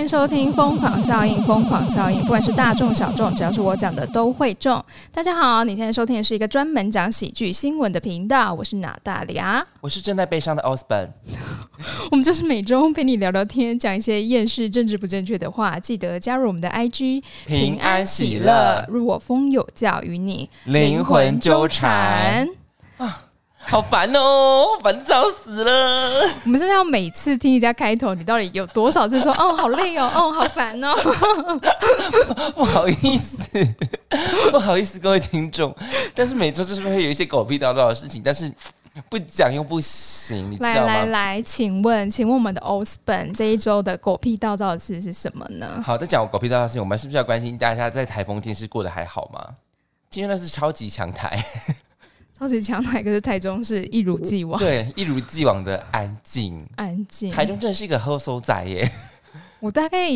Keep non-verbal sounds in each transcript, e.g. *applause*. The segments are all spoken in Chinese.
欢迎收听《疯狂效应》，疯狂效应，不管是大众小众，只要是我讲的都会中。大家好，你现在收听的是一个专门讲喜剧新闻的频道，我是娜大利亚，我是正在悲伤的 Osborn。我们就是每周陪你聊聊天，讲一些厌世、政治不正确的话。记得加入我们的 IG，平安喜乐，如我风有教，与你灵魂纠缠啊。好烦哦，烦躁死了！我们是不是要每次听一家开头？你到底有多少次说“哦，好累哦，哦，好烦哦”？*laughs* 不好意思，不好意思，各位听众。但是每周就是会有一些狗屁叨叨的事情，但是不讲又不行，你知道吗？来来来，请问，请问我们的 Osborn 这一周的狗屁叨叨的事是什么呢？好，在讲狗屁叨叨的事情，我们是不是要关心大家在台风天是过得还好吗？今天那是超级强台。超级强台，可是台中是一如既往，对，一如既往的安静，安静。台中真的是一个喝收仔耶。我大概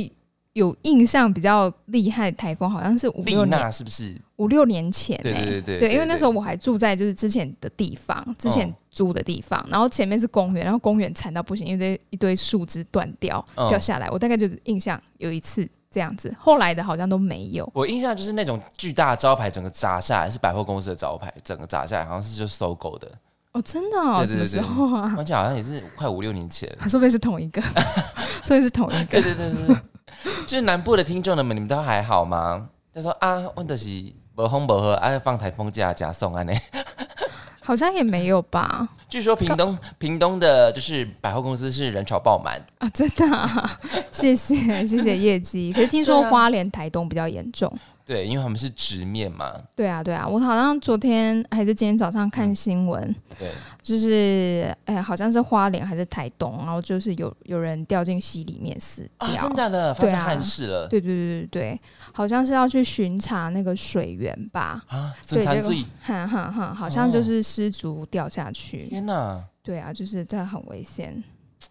有印象比较厉害的台风，好像是五六年，是不是？五六年前，对对对对，因为那时候我还住在就是之前的地方，之前租的地方，然后前面是公园，然后公园惨到不行，因为一堆树枝断掉掉下来，我大概就印象有一次。这样子，后来的好像都没有。我印象就是那种巨大招牌，整个砸下来是百货公司的招牌，整个砸下来好像是就搜狗的。哦，真的？什么时候啊？而且好像也是快五六年前。说不定是同一个，*laughs* 说不定是同一个。对对对对，就是南部的听众们，你们都还好吗？他说啊，问的是不风不喝，啊放台风假假送安呢。好像也没有吧。据说屏东屏东的就是百货公司是人潮爆满啊，真的，*laughs* 谢谢谢谢业绩。可是听说花莲台东比较严重。对，因为他们是直面嘛。对啊，对啊，我好像昨天还是今天早上看新闻，对，就是哎，好像是花莲还是台东，然后就是有有人掉进溪里面死掉，真的发生憾事了。对对对对对，好像是要去巡查那个水源吧？啊，对，这个，哼哼哼，好像就是失足掉下去。天哪！对啊，就是这很危险，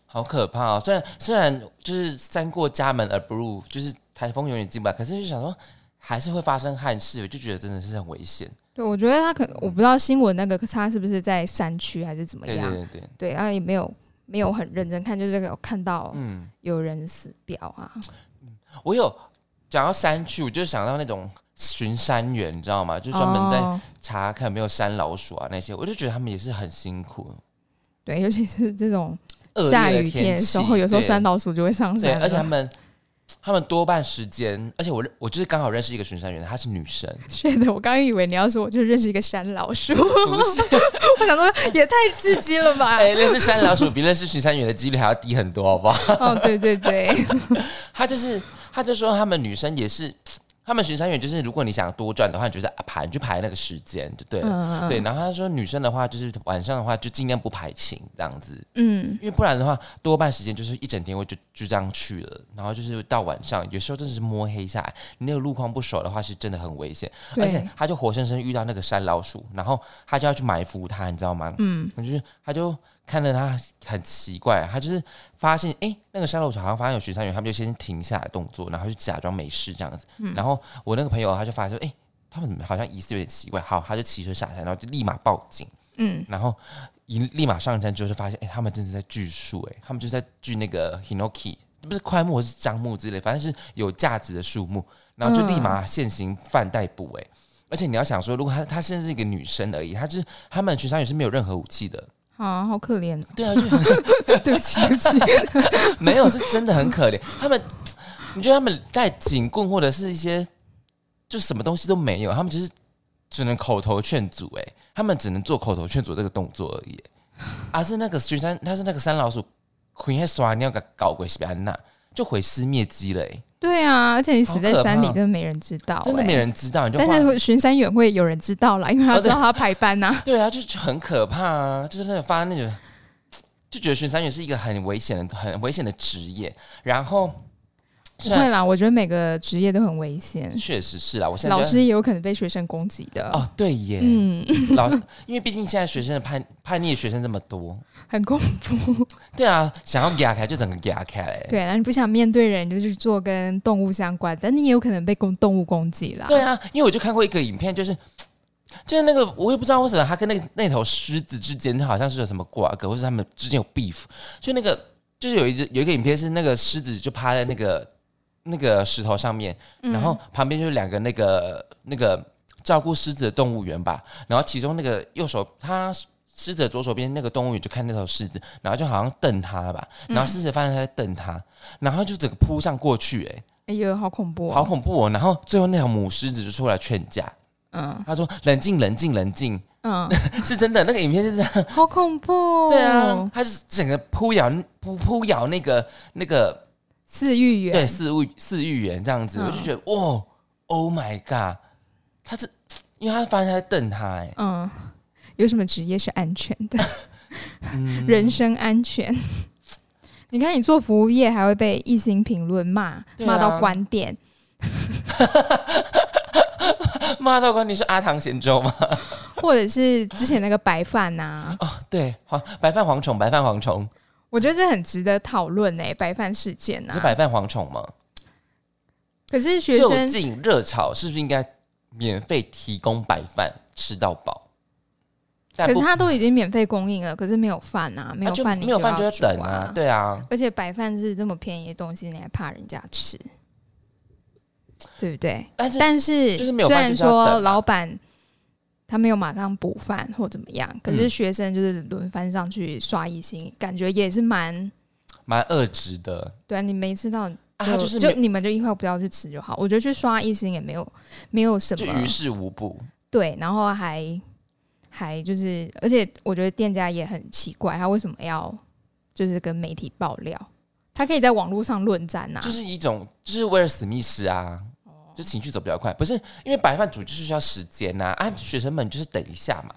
好可怕哦！虽然虽然就是三过家门而不入，就是台风永远进不来，可是就想说。还是会发生憾事，我就觉得真的是很危险。对，我觉得他可能我不知道新闻那个他是不是在山区还是怎么样。对对对对，然后也没有没有很认真看，就是有看到嗯有人死掉啊。我有讲到山区，我就想到那种巡山员，你知道吗？就专门在查看有没有山老鼠啊那些，我就觉得他们也是很辛苦。对，尤其是这种下雨天的时候，有时候山老鼠就会上山，而且他们。他们多半时间，而且我认我就是刚好认识一个巡山员，她是女生。*laughs* 是的，我刚刚以为你要说我就认识一个山老鼠，*laughs* 我想说也太刺激了吧！*laughs* 哎，认识山老鼠比认识巡山员的几率还要低很多，好不好？哦，对对对，他就是他就说他们女生也是。他们巡山员就是，如果你想多赚的话，你就是排就排那个时间就对了。对，然后他说女生的话，就是晚上的话就尽量不排勤这样子。嗯，因为不然的话，多半时间就是一整天会就就这样去了。然后就是到晚上，有时候真的是摸黑下来，你那个路况不熟的话，是真的很危险。而且他就活生生遇到那个山老鼠，然后他就要去埋伏他，你知道吗？嗯，就是他就。看着他很奇怪，他就是发现哎，那个山路好像发现有巡山员，他们就先停下来动作，然后就假装没事这样子。然后我那个朋友他就发现哎，他们好像疑似有点奇怪，好，他就骑车下山，然后就立马报警。嗯，然后一立马上山之后就是发现哎，他们真的在锯树，哎，他们就在锯那个 hinoki，不是宽木是樟木之类，反正是有价值的树木，然后就立马现行犯逮捕。哎，而且你要想说，如果他他现在是一个女生而已，他就是他们巡山员是没有任何武器的。啊，好可怜！对啊，就 *laughs* 对不起，对不起，*laughs* 没有，是真的很可怜。他们，你觉得他们带警棍或者是一些，就什么东西都没有，他们只是只能口头劝阻，哎，他们只能做口头劝阻这个动作而已。而是那个雪山，他是那个山老鼠，快还刷你要个搞鬼西安娜，就毁尸灭迹了，哎。对啊，而且你死在山里，真的没人知道，真的没人知道。但是巡山员会有人知道啦，因为他知道他排班呐。*laughs* 对啊，就很可怕啊！就是那种发那种，就觉得巡山员是一个很危险的、很危险的职业。然后。不会啦，我觉得每个职业都很危险。确实是啦，我现在老师也有可能被学生攻击的。哦，对耶，嗯，老因为毕竟现在学生的叛叛逆的学生这么多，很恐怖。对啊，想要压开就整个压开。对啊，你不想面对人，就去做跟动物相关，但你也有可能被攻动物攻击啦。对啊，因为我就看过一个影片，就是就是那个我也不知道为什么他跟那那头狮子之间好像是有什么瓜葛，或是他们之间有 beef。就那个就是有一只有一个影片是那个狮子就趴在那个。那个石头上面，然后旁边就是两个那个那个照顾狮子的动物园吧，然后其中那个右手他狮子的左手边那个动物园就看那头狮子，然后就好像瞪他吧，然后狮子发现他在瞪他，然后就整个扑上过去，哎，哎呦，好恐怖，好恐怖哦！然后最后那条母狮子就出来劝架，嗯，他说冷静冷静冷静，嗯，*laughs* 是真的，那个影片是这样，好恐怖，对啊，他是整个扑咬扑扑咬那个那个。饲育员对饲育饲育员这样子，我就觉得哇，Oh my god，他是因为他发现他在瞪他哎，嗯，有什么职业是安全的？*laughs* 人身安全？你看你做服务业还会被一星评论骂，骂到关店，*laughs* 骂到关你是阿唐咸粥吗？*laughs* 或者是之前那个白饭呐？哦，对，黄白饭蝗虫，白饭蝗虫。我觉得这很值得讨论诶，白饭事件呐，是白饭蝗虫吗？可是学生就近热炒是不是应该免费提供白饭吃到饱？可是他都已经免费供应了，可是没有饭啊，没有饭，没有饭就要等啊，对啊。而且白饭是这么便宜的东西，你还怕人家吃，对不对？但是但是，就是没有虽然说老板。他没有马上补饭或怎么样，可是学生就是轮番上去刷一星，感觉也是蛮蛮恶质的。对啊，你没吃到，就就你们就以后不要去吃就好。我觉得去刷一星也没有没有什么，于事无补。对，然后还还就是，而且我觉得店家也很奇怪，他为什么要就是跟媒体爆料？他可以在网络上论战呐，就是一种就是威尔史密斯啊。就情绪走比较快，不是因为白饭煮就是需要时间呐啊！学生们就是等一下嘛，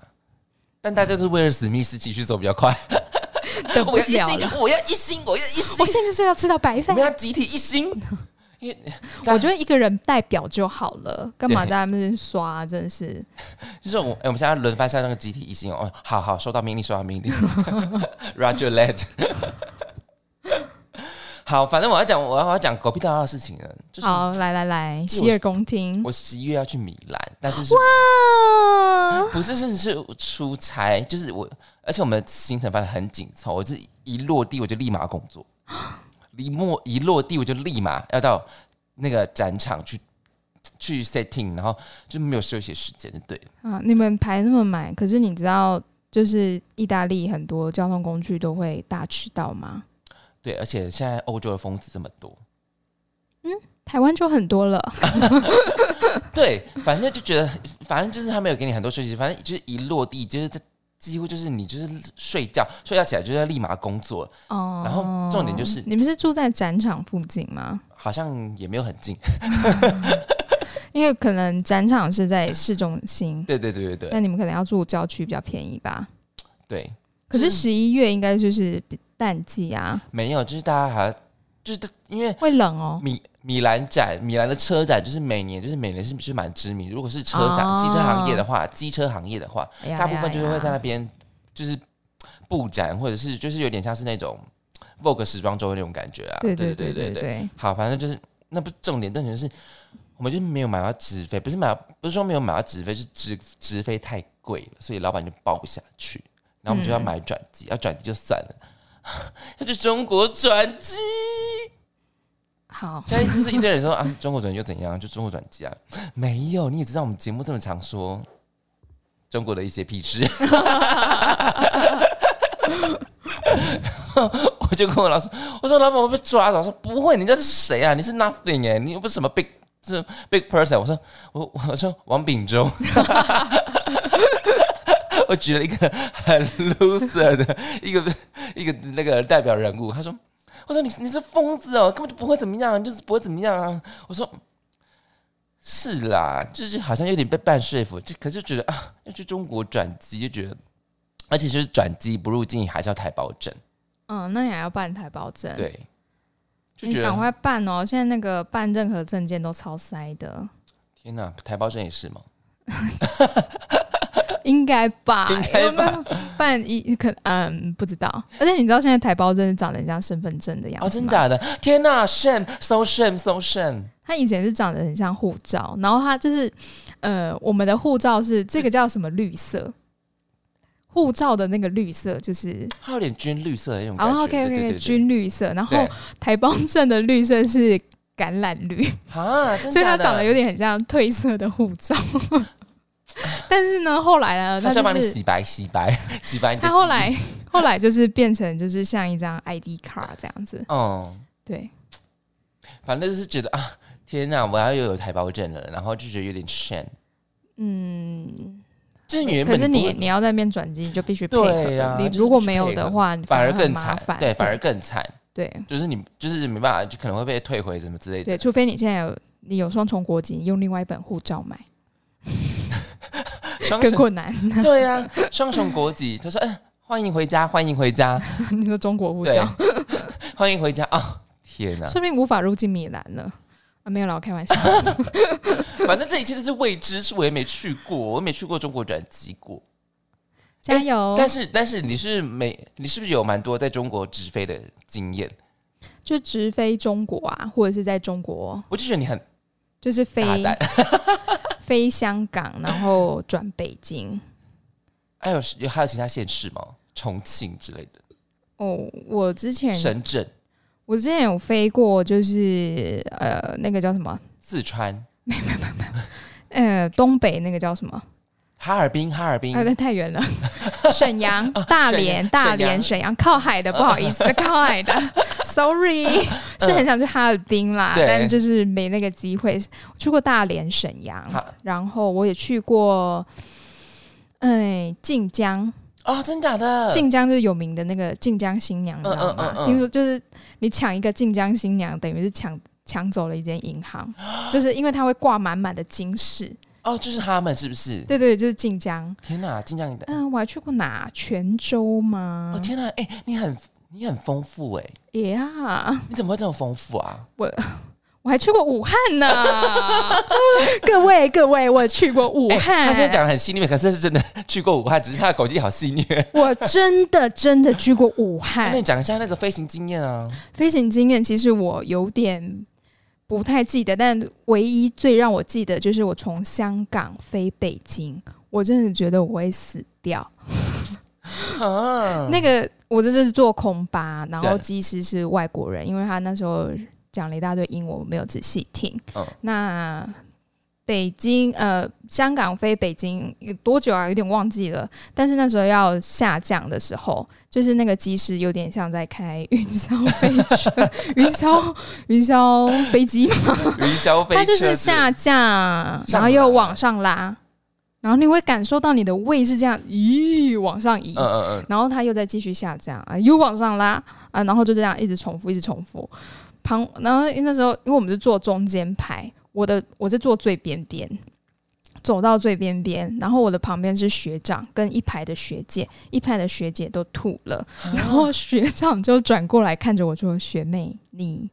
但大家都是为了史密斯情绪走比较快，*laughs* 等 *laughs* 不了了，我要一心，我要一心，我现在就是要吃到白饭，我们要集体一心。*laughs* 因为我觉得一个人代表就好了，干嘛在那边刷？真的是，就是我，哎，我们现在轮番下那个集体一心哦，好好收到命令，收到命令，Roger let。好，反正我要讲，我要我要讲狗屁大的事情了。好，来来来，洗耳恭听。我十一月要去米兰，但是哇，不是是是出差，就是我，而且我们行程排的很紧凑，我是一落地我就立马工作，一 *gasps* 末一落地我就立马要到那个展场去去 setting，然后就没有休息时间，对。啊，你们排那么满，可是你知道，就是意大利很多交通工具都会大迟到吗？对，而且现在欧洲的疯子这么多，嗯，台湾就很多了。*laughs* 对，反正就觉得，反正就是他没有给你很多休息，反正就是一落地，就是这几乎就是你就是睡觉，睡觉起来就要立马工作。哦，然后重点就是你们是住在展场附近吗？好像也没有很近，*laughs* 因为可能展场是在市中心。对对对对对，那你们可能要住郊区比较便宜吧？对，可是十一月应该就是。淡季啊，没有，就是大家还就是因为会冷哦。米米兰展，米兰的车展就是每年就是每年是是蛮知名。如果是车展，机车行业的话，机车行业的话，大部分就是会在那边就是布展，或者是就是有点像是那种 Vogue 时装周那种感觉啊。对对对对对。好，反正就是那不重点，重点是我们就没有买到直飞，不是买不是说没有买到直飞，是直直飞太贵了，所以老板就报不下去。然后我们就要买转机，要转机就算了。要去中国转机，好，现在就是一堆人说啊，中国转机又怎样？就中国转机啊，没有，你也知道我们节目这么常说中国的一些屁事，*laughs* 我就跟我老师我说老板我被抓了，我说不会，你这是谁啊？你是 nothing 哎，你又不是什么 big 是 big person，我说我我说王炳忠。我举了一个很 loser 的一个一个那个代表人物，他说：“我说你你是疯子哦，根本就不会怎么样，就是不会怎么样啊。”我说：“是啦，就是好像有点被半说服，就可是觉得啊，要去中国转机，就觉得，而且就是转机不入境还是要台胞证。嗯，那你还要办台胞证？对，就你赶快办哦！现在那个办任何证件都超塞的。天哪，台胞证也是吗？*laughs* 应该吧？应该吧？办一可嗯不知道，而且你知道现在台胞真的长得像身份证的样子哦，真的假的？天哪！Shame，so shame，so shame。他以前是长得很像护照，然后他就是呃，我们的护照是这个叫什么绿色？护照的那个绿色就是它有点军绿色的那种感觉。OK OK，军绿色。然后台胞证的绿色是橄榄绿啊，所以它长得有点很像褪色的护照。*laughs* 但是呢，后来呢，他就帮你洗白、洗白、*laughs* 洗白。他后来 *laughs* 后来就是变成就是像一张 ID 卡这样子。哦，对，反正就是觉得啊，天哪，我要又有台胞证了，然后就觉得有点 shame。嗯，这原本可是你你要在那边转机，你就必须配合。你如果没有的话，反而更惨。对，反而更惨。对，就是你就是没办法，就可能会被退回什么之类的。对，除非你现在有你有双重国籍，用另外一本护照买。*laughs* 更困难。对呀，双重国籍。他说：“嗯，欢迎回家，欢迎回家。*laughs* ”你说中国护照，*laughs* 欢迎回家啊！天哪，说明无法入境米兰呢啊！没有了，我开玩笑。反正这一切都是未知是，我也没去过，我没去过中国转机过。加油！但是，但是你是没，你是不是有蛮多在中国直飞的经验？就直飞中国啊，或者是在中国？我就觉得你很就是飞。飞香港，然后转北京。还有有还有其他县市吗？重庆之类的？哦，我之前深圳，我之前有飞过，就是呃，那个叫什么？四川？没没没没，呃，东北那个叫什么？哈尔滨，哈尔滨，那太远了。*laughs* 沈阳、大连、大连、沈阳，靠海的，不好意思，靠海的，sorry，*laughs* 是很想去哈尔滨啦，但就是没那个机会。去过大连、沈阳，然后我也去过，哎，晋江哦，真假的？晋江就是有名的那个晋江新娘，你知道吗？听说就是你抢一个晋江新娘，等于是抢抢走了一间银行，就是因为它会挂满满的金饰。哦，就是他们是不是？对对，就是晋江。天哪，晋江！嗯，我还去过哪？泉州吗？哦天哪，哎，你很你很丰富哎。呀，你怎么会这么丰富啊？我 *laughs* 我还去过武汉呢。*laughs* 各位各位，我去过武汉。他现在讲的很细腻，可是是真的去过武汉，只是他的口气好细腻。*laughs* 我真的真的去过武汉。那你讲一下那个飞行经验啊？飞行经验，其实我有点。不太记得，但唯一最让我记得就是我从香港飞北京，我真的觉得我会死掉。那个我这是坐空巴，然后机师是外国人，因为他那时候讲了一大堆英文，我没有仔细听。那。北京呃，香港飞北京有多久啊？有点忘记了。但是那时候要下降的时候，就是那个机师有点像在开云霄飞车、*laughs* 云霄云霄飞机嘛。*laughs* 云霄飞车，它就是下降，然后又往上拉，然后你会感受到你的胃是这样，咦，往上移。嗯嗯嗯。然后它又在继续下降啊，又往上拉啊，然后就这样一直重复，一直重复。旁，然后那时候因为我们是坐中间排。我的我是坐最边边，走到最边边，然后我的旁边是学长跟一排的学姐，一排的学姐都吐了，然后学长就转过来看着我说：“学妹，你。”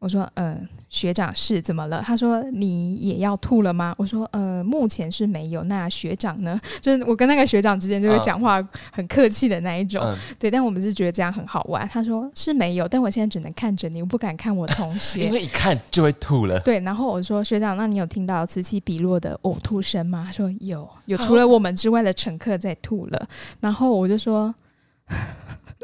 我说：“嗯，学长是怎么了？”他说：“你也要吐了吗？”我说：“呃，目前是没有。那学长呢？*laughs* 就是我跟那个学长之间就是讲话很客气的那一种，对。但我们是觉得这样很好玩。他说是没有，但我现在只能看着你，我不敢看我同学，*laughs* 因为一看就会吐了。对。然后我说：学长，那你有听到此起彼落的呕吐声吗？他说有，有除了我们之外的乘客在吐了。然后我就说。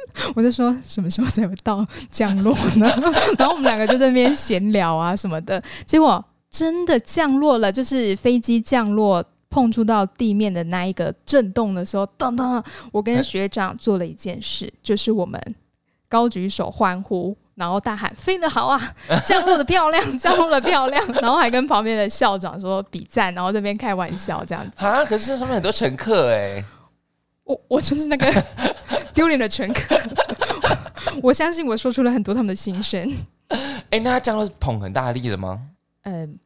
*laughs* 我就说什么时候才会到降落呢？*laughs* 然后我们两个就在那边闲聊啊什么的。结果真的降落了，就是飞机降落碰触到地面的那一个震动的时候，噔噔，我跟学长做了一件事，就是我们高举手欢呼，然后大喊“飞得好啊，*laughs* 降落的漂亮，降落的漂亮”，然后还跟旁边的校长说比赞，然后那边开玩笑这样子啊。可是上面很多乘客哎。我我就是那个丢脸的乘客，*laughs* 我相信我说出了很多他们的心声。哎，那他降落是捧很大力的吗？嗯，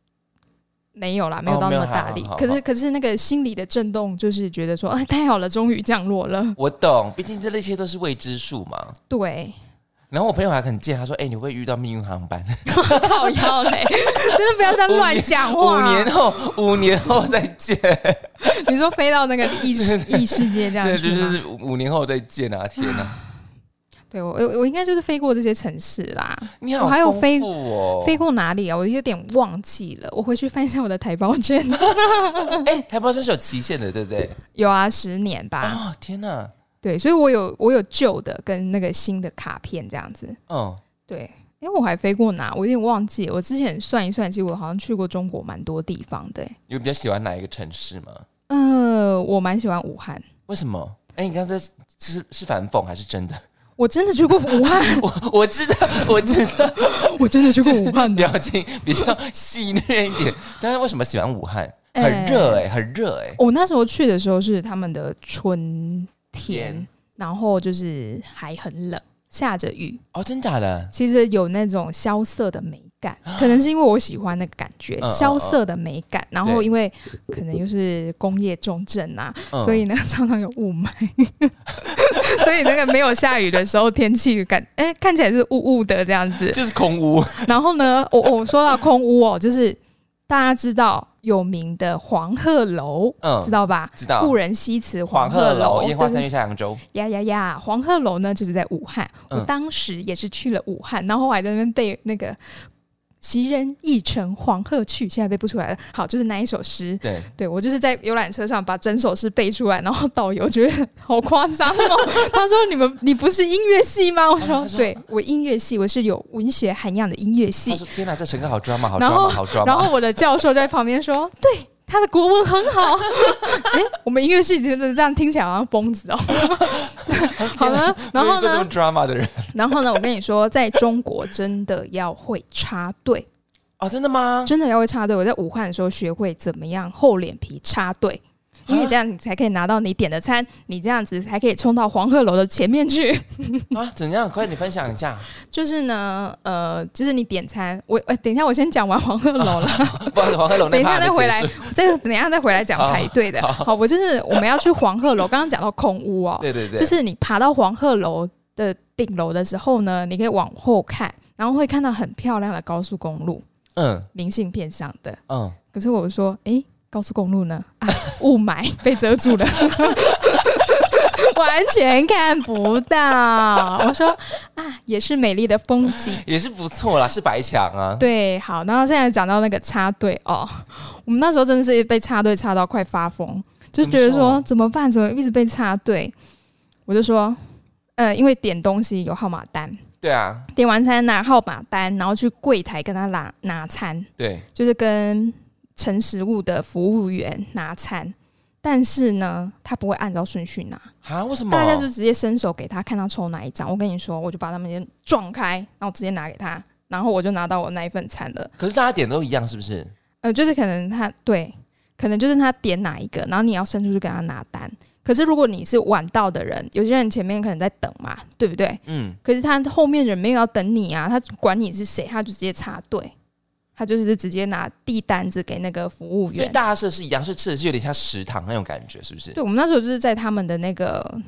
没有啦，没有到那么大力。可是可是那个心理的震动，就是觉得说，哎，太好了，终于降落了。我懂，毕竟这那些都是未知数嘛。对。然后我朋友还很贱，他说：“哎，你会遇到命运航班？” *laughs* 好要嘞，真的不要再乱讲话。五年后，五年后再见。*laughs* 你说飞到那个异 *laughs* 异世界这样子对，就是五年后再见啊！*sighs* 天哪！对我，我我应该就是飞过这些城市啦。你好，还有飞哦，飞过哪里啊？我有点忘记了，我回去翻一下我的台胞证。哎，台胞证是有期限的，对不对？有啊，十年吧。啊，天哪！对，所以我有我有旧的跟那个新的卡片这样子。嗯，对。哎，我还飞过哪？我有点忘记。我之前算一算，其实我好像去过中国蛮多地方的。有比较喜欢哪一个城市吗？呃，我蛮喜欢武汉。为什么？哎，你刚才是是反讽还是真的？*laughs* 我真的去过武汉。我我知道，我知道，*laughs* 我真的去过武汉。表情比较细腻一点。但是为什么喜欢武汉？很热哎，很热哎。我那时候去的时候是他们的春天，然后就是还很冷。下着雨哦，真假的？其实有那种萧瑟的美感，*gasps* 可能是因为我喜欢那个感觉，萧瑟的美感。然后因为可能又是工业重镇啊，所以呢常常有雾霾，*laughs* 所以那个没有下雨的时候，天气感哎看起来是雾雾的这样子，就是空屋。然后呢，我我说到空屋哦，就是大家知道。有名的黄鹤楼，嗯，知道吧？知道。故人西辞黄鹤楼，烟花三月下扬州。呀呀呀！黄鹤楼呢，就是在武汉。我当时也是去了武汉，然后我还在那边背那个。袭人亦乘黄鹤去，现在背不出来了。好，就是那一首诗。对，对我就是在游览车上把整首诗背出来，然后导游觉得好夸张哦。*laughs* 他说：“你们，你不是音乐系吗？”我说：“对，我音乐系，我是有文学涵养的音乐系。”他说：“天哪，这乘客好装嘛，好装嘛，好装。”然后我的教授在旁边说：“对。”他的国文很好，*laughs* 哎，我们音乐系觉得这样听起来好像疯子哦。*laughs* 好了，然后呢？然后呢？我跟你说，在中国真的要会插队哦，真的吗？真的要会插队。我在武汉的时候学会怎么样厚脸皮插队。因为这样你才可以拿到你点的餐，你这样子才可以冲到黄鹤楼的前面去 *laughs* 啊？怎样？快你分享一下。就是呢，呃，就是你点餐，我呃，等一下我先讲完黄鹤楼了，*laughs* 不好意思，黄鹤楼，等一下再回来，再等一下再回来讲排队的。*laughs* 好，我就是我们要去黄鹤楼，刚刚讲到空屋哦，对对对，就是你爬到黄鹤楼的顶楼的时候呢，你可以往后看，然后会看到很漂亮的高速公路，嗯，明信片上的，嗯，可是我说，哎。高速公路呢？啊，雾霾 *laughs* 被遮住了，*laughs* 完全看不到。我说啊，也是美丽的风景，*laughs* 也是不错啦，是白墙啊。对，好，然后现在讲到那个插队哦，我们那时候真的是被插队插到快发疯，就觉得说怎么办？怎么一直被插队？我就说，呃，因为点东西有号码单，对啊，点完餐拿号码单，然后去柜台跟他拿拿餐，对，就是跟。盛食物的服务员拿餐，但是呢，他不会按照顺序拿啊？为什么？大家就直接伸手给他，看他抽哪一张。我跟你说，我就把他们先撞开，然后直接拿给他，然后我就拿到我那一份餐了。可是大家点都一样，是不是？呃，就是可能他对，可能就是他点哪一个，然后你要伸出去给他拿单。可是如果你是晚到的人，有些人前面可能在等嘛，对不对？嗯。可是他后面人没有要等你啊，他管你是谁，他就直接插队。他就是直接拿递单子给那个服务员，所以大家设是一样，是吃的是有点像食堂那种感觉，是不是？对，我们那时候就是在他们的那个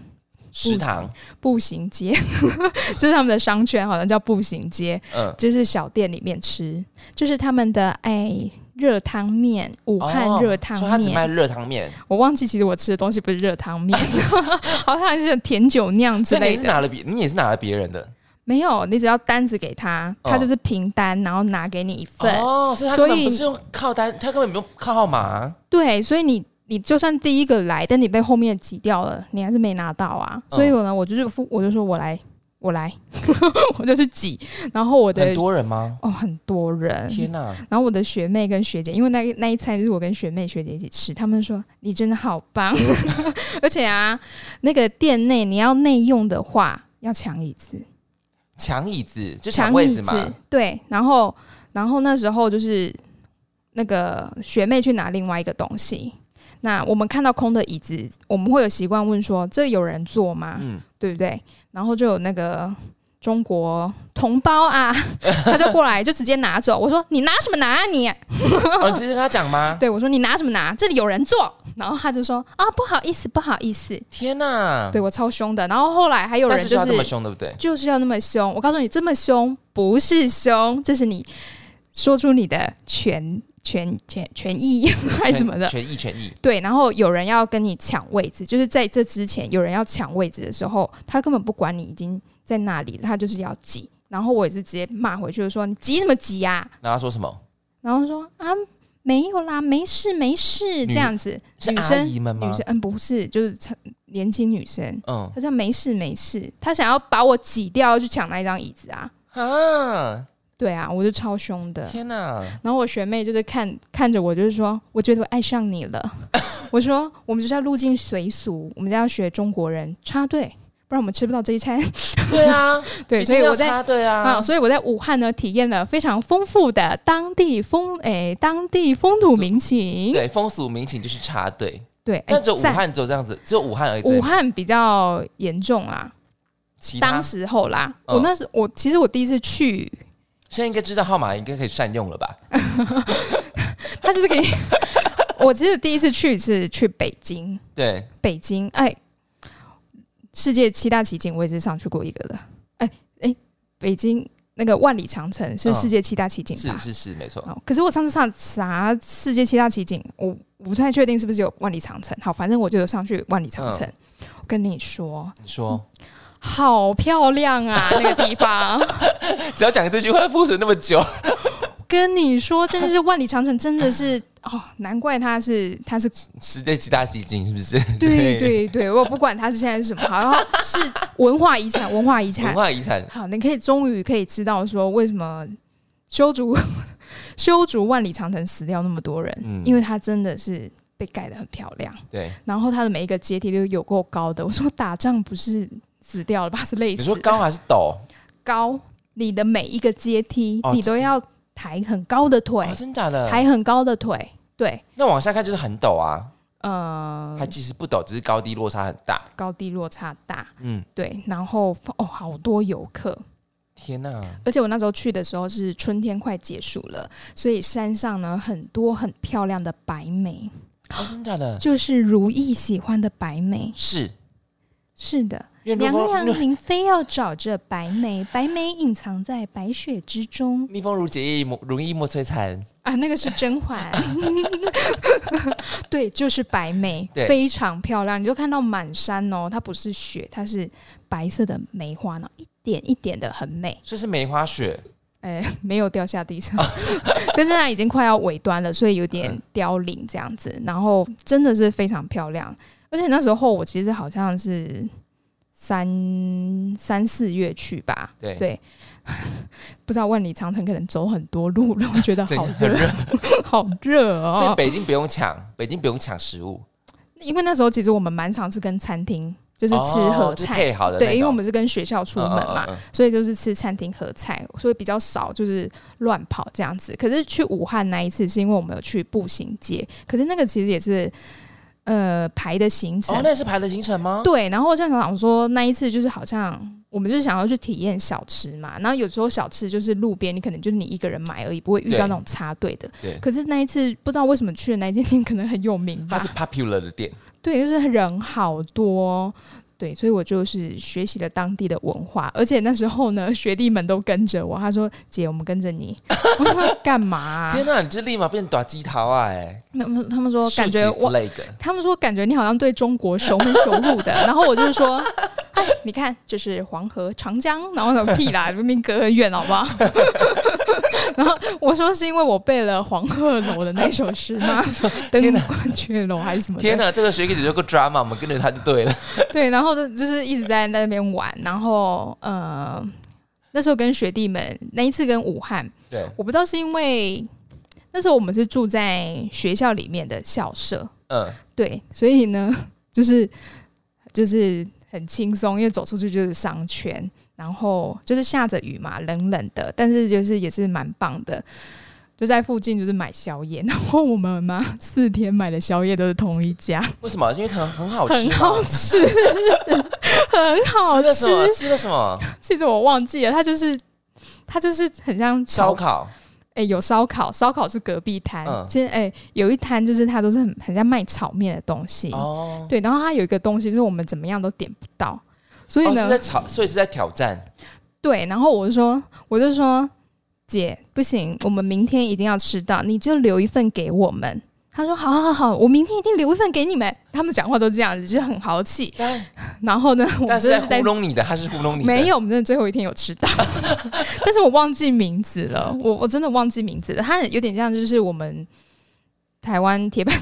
食堂步行街，*laughs* 就是他们的商圈，好像叫步行街，嗯，就是小店里面吃，就是他们的哎热汤面，武汉热汤面，他只卖热汤面，我忘记其实我吃的东西不是热汤面，*laughs* 好像是甜酒酿之类的。你是拿了别，你也是拿了别人的。没有，你只要单子给他，他就是凭单，然后拿给你一份。哦，所以他根本不是用靠单，他根本不用靠号码。对，所以你你就算第一个来，但你被后面挤掉了，你还是没拿到啊。所以我呢，我就是付，我就说我来，我来，*laughs* 我就去挤。然后我的很多人吗？哦，很多人。天哪！然后我的学妹跟学姐，因为那那一餐就是我跟学妹学姐一起吃，他们说你真的好棒，*laughs* 而且啊，那个店内你要内用的话要抢椅子。抢椅子就抢位子嘛，对，然后然后那时候就是那个学妹去拿另外一个东西，那我们看到空的椅子，我们会有习惯问说这有人坐吗？嗯，对不对？然后就有那个。中国同胞啊，*laughs* 他就过来就直接拿走。我说你拿什么拿啊你？*laughs* 我直接跟他讲吗？*laughs* 对，我说你拿什么拿？这里有人坐。然后他就说啊，不好意思，不好意思。天哪！对我超凶的。然后后来还有人就是这么凶，对不对？就是要那么凶。我告诉你，这么凶不是凶，这是你说出你的权权权权益还是什么的权益权益。对，然后有人要跟你抢位置，就是在这之前有人要抢位置的时候，他根本不管你已经。在那里，他就是要挤，然后我也是直接骂回去，就说你挤什么挤呀？然后说什么？然后说啊，没有啦，没事没事，这样子。女生女生嗯，不是，就是年轻女生。嗯，他说没事没事，他想要把我挤掉，去抢那一张椅子啊。啊，对啊，我就超凶的。天哪！然后我学妹就是看看着我，就是说，我觉得我爱上你了。我说，我们就是要入境随俗，我们就要学中国人插队，不然我们吃不到这一餐。对啊，*laughs* 对，所以我在插队啊，啊，所以我在武汉呢，体验了非常丰富的当地风，诶，当地风土民情。对，风俗民情就是插队。对，但只有武汉只有这样子，只有武汉而已。武汉比较严重啊，当时候啦，我那时我其实我第一次去。现在应该知道号码，应该可以善用了吧？*laughs* 他就是给 *laughs* 我，其实第一次去是去北京，对，北京，哎，世界七大奇景我也是上去过一个的，哎哎，北京那个万里长城是世界七大奇景吧？是是是，没错。可是我上次上啥世界七大奇景，我不太确定是不是有万里长城。好，反正我就有上去万里长城。我跟你说，你说。好漂亮啊，那个地方！*laughs* 只要讲这句话，铺陈那么久，跟你说，真的是万里长城，真的是哦，难怪他是他是时代七大基金，是不是？*laughs* 对对对，我不管他是现在是什么，好像是文化遗产，文化遗产，文化遗产。好，你可以终于可以知道说，为什么修竹 *laughs* 修竹万里长城死掉那么多人，因为它真的是被盖的很漂亮。对，然后它的每一个阶梯都有够高的。我说打仗不是。死掉了吧？是累死。你说高还是陡？高，你的每一个阶梯，你都要抬很高的腿。真假的？抬很高的腿。对。那往下看就是很陡啊。呃，它其实不陡，只是高低落差很大。高低落差大。嗯，对。然后哦，好多游客。天哪！而且我那时候去的时候是春天快结束了，所以山上呢很多很漂亮的白梅。哦，真的？就是如意喜欢的白梅。是。是的。娘娘，您非要找这白梅，白梅隐藏在白雪之中。逆风如解意，莫容易莫摧残啊！那个是甄嬛，*laughs* 对，就是白梅，非常漂亮。你就看到满山哦，它不是雪，它是白色的梅花呢，一点一点的很美。这是梅花雪，哎，没有掉下地上，但是它已经快要尾端了，所以有点凋零这样子。然后真的是非常漂亮，而且那时候我其实好像是。三三四月去吧，对，*laughs* 不知道万里长城可能走很多路，然后觉得好热，*laughs* 好热哦。所以北京不用抢，北京不用抢食物，因为那时候其实我们蛮常是跟餐厅就是吃合菜，好的，对，因为我们是跟学校出门嘛，所以就是吃餐厅合菜，所以比较少就是乱跑这样子。可是去武汉那一次是因为我们有去步行街，可是那个其实也是。呃，排的行程哦，那是排的行程吗？对，然后像厂长说那一次就是好像我们就是想要去体验小吃嘛，然后有时候小吃就是路边，你可能就是你一个人买而已，不会遇到那种插队的。对。可是那一次不知道为什么去的那间店可能很有名吧？它是 popular 的店。对，就是人好多。对，所以我就是学习了当地的文化，而且那时候呢，学弟们都跟着我。他说：“姐，我们跟着你。*laughs* ”我说：“干嘛？”天哪，你这立马变短鸡桃啊！哎，他们他们说感觉我，他们说感觉你好像对中国熟门熟路的。然后我就是说：“ *laughs* 哎，你看，这是黄河、长江，然后什么屁啦，明明隔很远，好不好？” *laughs* 然后我说是因为我背了黄鹤楼的那首诗吗？*laughs* 登鹳雀楼还是什么？天哪，这个学姐姐有个 drama，我们跟着他就对了。*laughs* 对，然后就是一直在那边玩，然后呃，那时候跟学弟们那一次跟武汉，对，我不知道是因为那时候我们是住在学校里面的校舍，嗯，对，所以呢，就是就是很轻松，因为走出去就是商圈。然后就是下着雨嘛，冷冷的，但是就是也是蛮棒的。就在附近就是买宵夜，然后我们嘛四天买的宵夜都是同一家。为什么？因为它很好吃，很好吃，很好吃。吃了什么？吃了什么？*laughs* 其实我忘记了，它就是它就是很像烧烤。哎，有烧烤，烧烤是隔壁摊。其实哎，有一摊就是它都是很很像卖炒面的东西。哦，对，然后它有一个东西就是我们怎么样都点不到。所以呢，是在炒，所以是在挑战。对，然后我就说，我就说，姐不行，我们明天一定要吃到，你就留一份给我们。他说，好好好，我明天一定留一份给你们。他们讲话都这样子，就很豪气。然后呢，我是在糊弄你的，他是糊弄你。没有，我们真的最后一天有吃到，*laughs* 但是我忘记名字了，我我真的忘记名字了。他有点像，就是我们。台湾铁板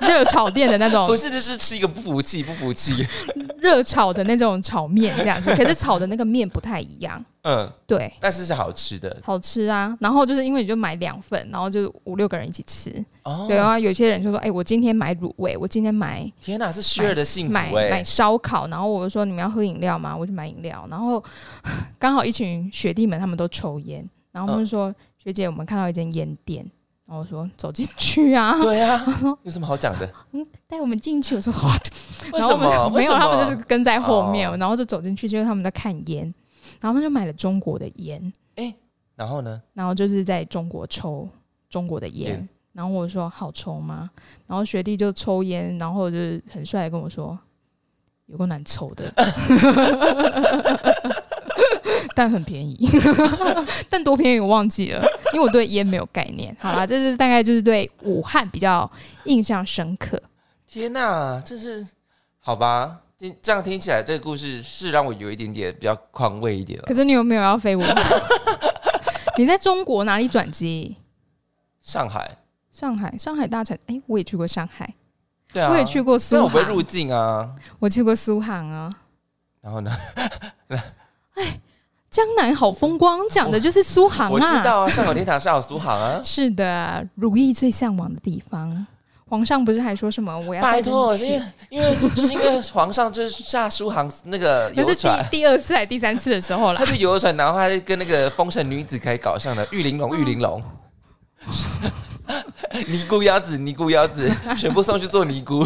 热炒店的那种，*laughs* 不是，就是吃一个不服气，不服气。*laughs* 热炒的那种炒面这样子，*laughs* 可是炒的那个面不太一样。嗯，对，但是是好吃的，好吃啊。然后就是因为你就买两份，然后就五六个人一起吃。哦，对啊，有些人就说：“哎，我今天买卤味，我今天买……天哪，是 share 的幸福买买烧烤。”然后我就说：“你们要喝饮料吗？”我就买饮料。然后刚好一群学弟们他们都抽烟，然后他们说：“学姐，我们看到一间烟店。”然后我说走进去啊，*laughs* 对啊，*laughs* 有什么好讲的？嗯，带我们进去。我说好，然后我们？没有，他们就是跟在后面，然后就走进去，就是他们在看烟，然后他们就买了中国的烟。哎，然后呢？然后就是在中国抽中国的烟。然后我说好抽吗？然后学弟就抽烟，然后就是很帅的跟我说，有个难抽的。*laughs* 但很便宜，*laughs* 但多便宜我忘记了，因为我对烟没有概念。好啦，*laughs* 这是大概就是对武汉比较印象深刻。天哪，这是好吧？听这样听起来，这个故事是让我有一点点比较宽慰一点了。可是你有没有要飞武汉？*laughs* 你在中国哪里转机？上海，上海，上海大城。哎，我也去过上海，对啊，我也去过苏杭。入境啊，我去过苏杭啊。然后呢？哎。江南好风光，讲的就是苏杭啊！我知道啊，上口天堂上有苏杭啊。*laughs* 是的，如意最向往的地方。皇上不是还说什么我要拜托？因为因为是因为皇上就是下苏杭那个游船，第二次还是第三次的时候了。他是游船，然后他跟那个风尘女子开搞上的玉玲珑，玉玲珑，*laughs* 尼姑腰子，尼姑腰子，*laughs* 全部送去做尼姑。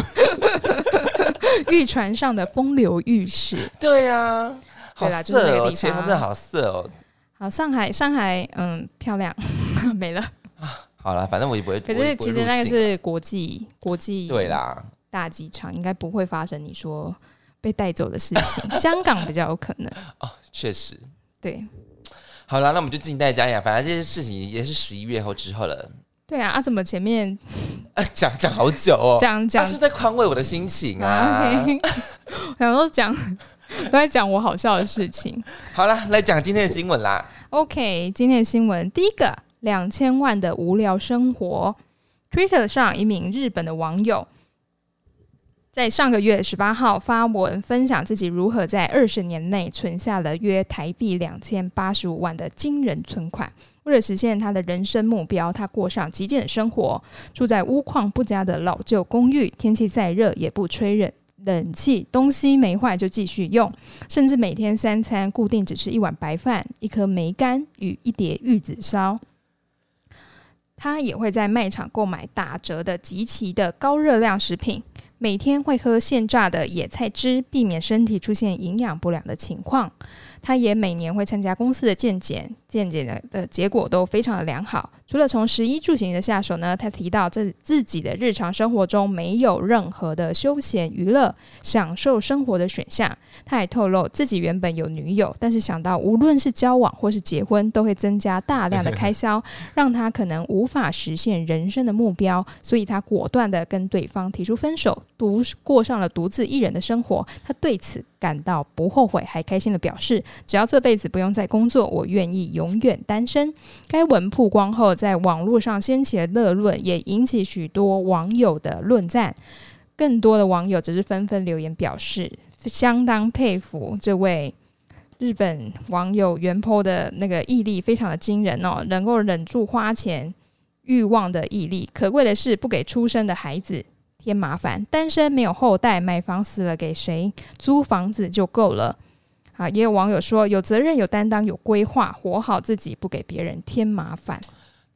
玉船上的风流玉事，对呀。好色哦，前真的好色哦。好，上海，上海，嗯，漂亮，*laughs* 没了啊。好了，反正我也不会。可是其实那个是国际，国际对啦，大机场应该不会发生你说被带走的事情。香港比较有可能 *laughs* 哦，确实。对，好了，那我们就静待佳雅。反正这些事情也是十一月后之后了。对啊，啊，怎么前面讲讲好久哦？讲讲是在宽慰我的心情啊。然后 *laughs* 讲。*laughs* 都在讲我好笑的事情。好了，来讲今天的新闻啦。OK，今天的新闻第一个，两千万的无聊生活。Twitter 上一名日本的网友，在上个月十八号发文分享自己如何在二十年内存下了约台币两千八十五万的惊人存款。为了实现他的人生目标，他过上极简的生活，住在屋况不佳的老旧公寓，天气再热也不吹冷。冷气东西没坏就继续用，甚至每天三餐固定只吃一碗白饭、一颗梅干与一碟玉子烧。他也会在卖场购买打折的极其的高热量食品，每天会喝现榨的野菜汁，避免身体出现营养不良的情况。他也每年会参加公司的健检，健检的的结果都非常的良好。除了从食衣住行的下手呢，他提到自自己的日常生活中没有任何的休闲娱乐、享受生活的选项。他还透露自己原本有女友，但是想到无论是交往或是结婚，都会增加大量的开销，让他可能无法实现人生的目标，所以他果断的跟对方提出分手，独过上了独自一人的生活。他对此。感到不后悔，还开心的表示：“只要这辈子不用再工作，我愿意永远单身。”该文曝光后，在网络上掀起了热论，也引起许多网友的论赞。更多的网友则是纷纷留言表示，相当佩服这位日本网友原 po 的那个毅力，非常的惊人哦，能够忍住花钱欲望的毅力。可贵的是，不给出生的孩子。添麻烦，单身没有后代，买房死了给谁？租房子就够了。啊，也有网友说，有责任、有担当、有规划，活好自己，不给别人添麻烦。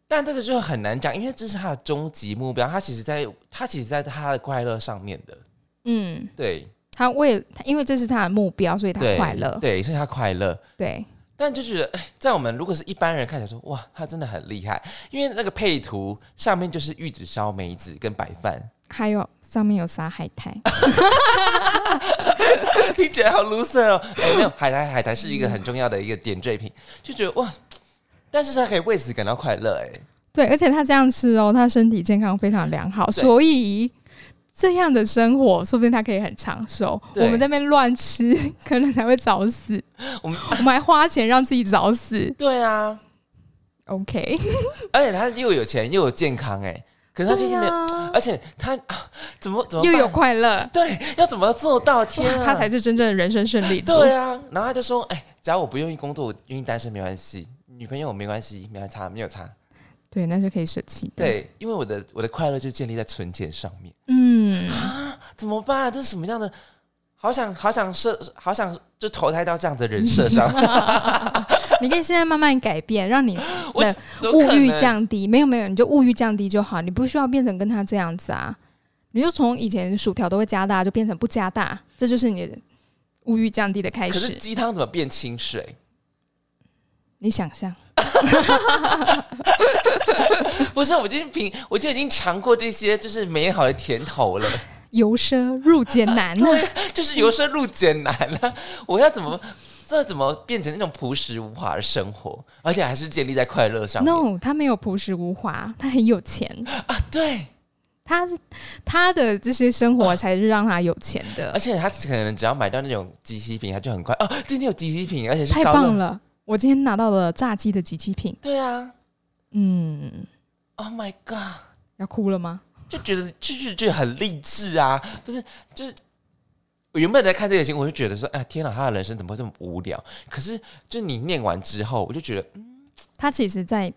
但这个就很难讲，因为这是他的终极目标。他其实在他其实在他的快乐上面的。嗯，对。他为因为这是他的目标，所以他快乐。对，所以他快乐。对。但就觉得，在我们如果是一般人看起来说，哇，他真的很厉害，因为那个配图上面就是玉子烧梅子跟白饭。还有上面有撒海苔，*laughs* 听起来好 loser 哦！*laughs* 哎，没有海苔，海苔是一个很重要的一个点缀品，就觉得哇，但是他可以为此感到快乐，哎，对，而且他这样吃哦，他身体健康非常良好，所以这样的生活说不定他可以很长寿。我们这边乱吃，可能才会早死。*laughs* 我们我们还花钱让自己早死，对啊，OK，而且他又有钱又有健康，哎。可是他就是没有，啊而且他啊怎么怎么又有快乐，对，要怎么做到？天啊，他才是真正的人生胜利组。对啊。然后他就说：“哎，只要我不愿意工作，我愿意单身没关系，女朋友没关系，没有差，没有差。对，那是可以舍弃的。，对，因为我的我的快乐就建立在存钱上面。嗯，怎么办？这是什么样的？好想好想设，好想就投胎到这样子的人设上。*laughs* *laughs* 你可以现在慢慢改变，让你 *laughs* 的物欲降低。没有没有，你就物欲降低就好，你不需要变成跟他这样子啊。你就从以前薯条都会加大，就变成不加大，这就是你的物欲降低的开可是始。鸡汤怎么变清水？你想象，*laughs* 不是，我已经平，我就已经尝过这些就是美好的甜头了，由奢入俭难。就是由奢入俭难了。我要怎么？这怎么变成那种朴实无华的生活，而且还是建立在快乐上 No，他没有朴实无华，他很有钱，啊？对，他是他的这些生活才是让他有钱的而。且他可能只要买到那种机器品，他就很快哦，今天有机器品，而且是太。棒了！我今天拿到了炸鸡的机器品，对啊嗯，，Oh my god！要哭了吗？就觉得就是就很励志啊，不是就是。我原本在看这个新闻，我就觉得说，哎，天哪，他的人生怎么会这么无聊？可是，就你念完之后，我就觉得，他其实在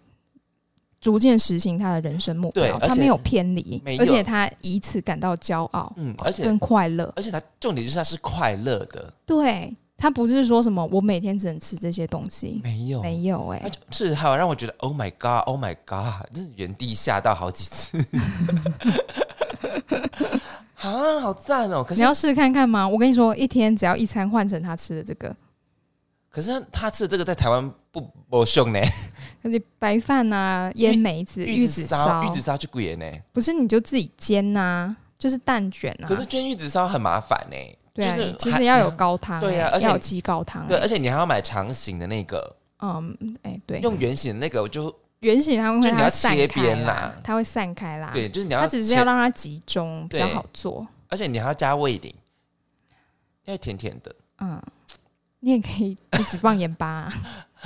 逐渐实行他的人生目标，对他没有偏离而且他以此感到骄傲嗯，而且更快乐。而且他重点就是他是快乐的，对他不是说什么我每天只能吃这些东西，没有，没有哎、是还有让我觉得，Oh my God，Oh my God，真是原地吓到好几次，*laughs* 啊，好赞哦！可是你要试试看看吗？我跟你说，一天只要一餐换成他吃的这个，可是他他吃的这个在台湾不不凶呢，*laughs* 而且白饭啊、腌梅子、*laughs* 玉子烧，玉，子烧就贵呢。不是你就自己煎呐、就是蛋卷啊。可是煎玉子烧很麻烦呢，对啊，就是其还实要有高汤、欸对啊而且要有鸡高汤、对，欸而且你还要买长形的那个，嗯，哎、对，用圆形的那个，我就圆形它会就你要切边啦。它会散开啦。对，就是你要它只是要让它集中，比较好做。而且你还要加味淋，要甜甜的，嗯，你也可以一直放盐巴、啊，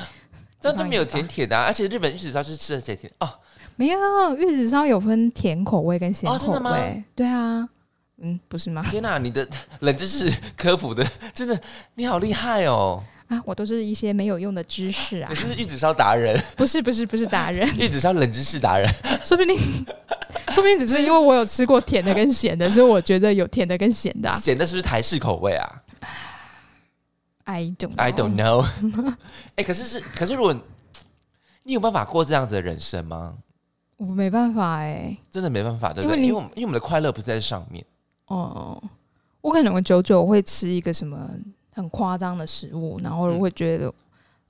*laughs* 这样就没有甜甜的、啊。而且日本玉子烧是吃的甜甜。哦，没有玉子烧有分甜口味跟咸口味，对啊，嗯，不是吗？天哪、你的冷知识科普的真的你好厉害哦！啊，我都是一些没有用的知识啊你，*laughs* 是玉子烧达人，不是不是不是达人，玉子烧冷知识达人。说不定说不定只是因为我有吃过甜的跟咸的，所以我觉得有甜的跟咸的、啊。咸的是不是台式口味啊 I don't？I don't know know。*laughs* 哎、可是是，可是如果你有办法过这样子的人生吗？我没办法哎、真的没办法，对不对？因为因为我们因为我们的快乐不在上面。哦，我可能我久久会吃一个什么很夸张的食物，然后我会觉得、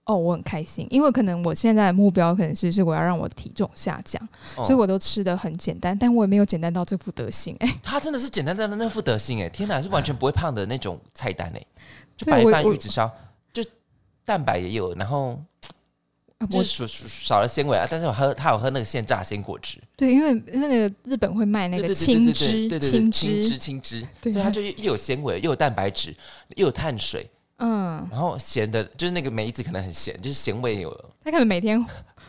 哦，我很开心，因为可能我现在的目标可能是是我要让我的体重下降，哦所以我都吃的很简单，但我也没有简单到这副德行哎、他真的是简单的那副德行哎，天哪，是完全不会胖的那种菜单哎，就白饭玉子烧，就蛋白也有，然后就是少少了纤维啊，但是我喝他有喝那个现榨鲜果汁，对，因为那个日本会卖那个青汁青青汁汁，青汁，所以它就又有纤维，又有蛋白质，又有碳水，嗯，然后咸的，就是那个梅子可能很咸，就是咸味有了。他可能每天。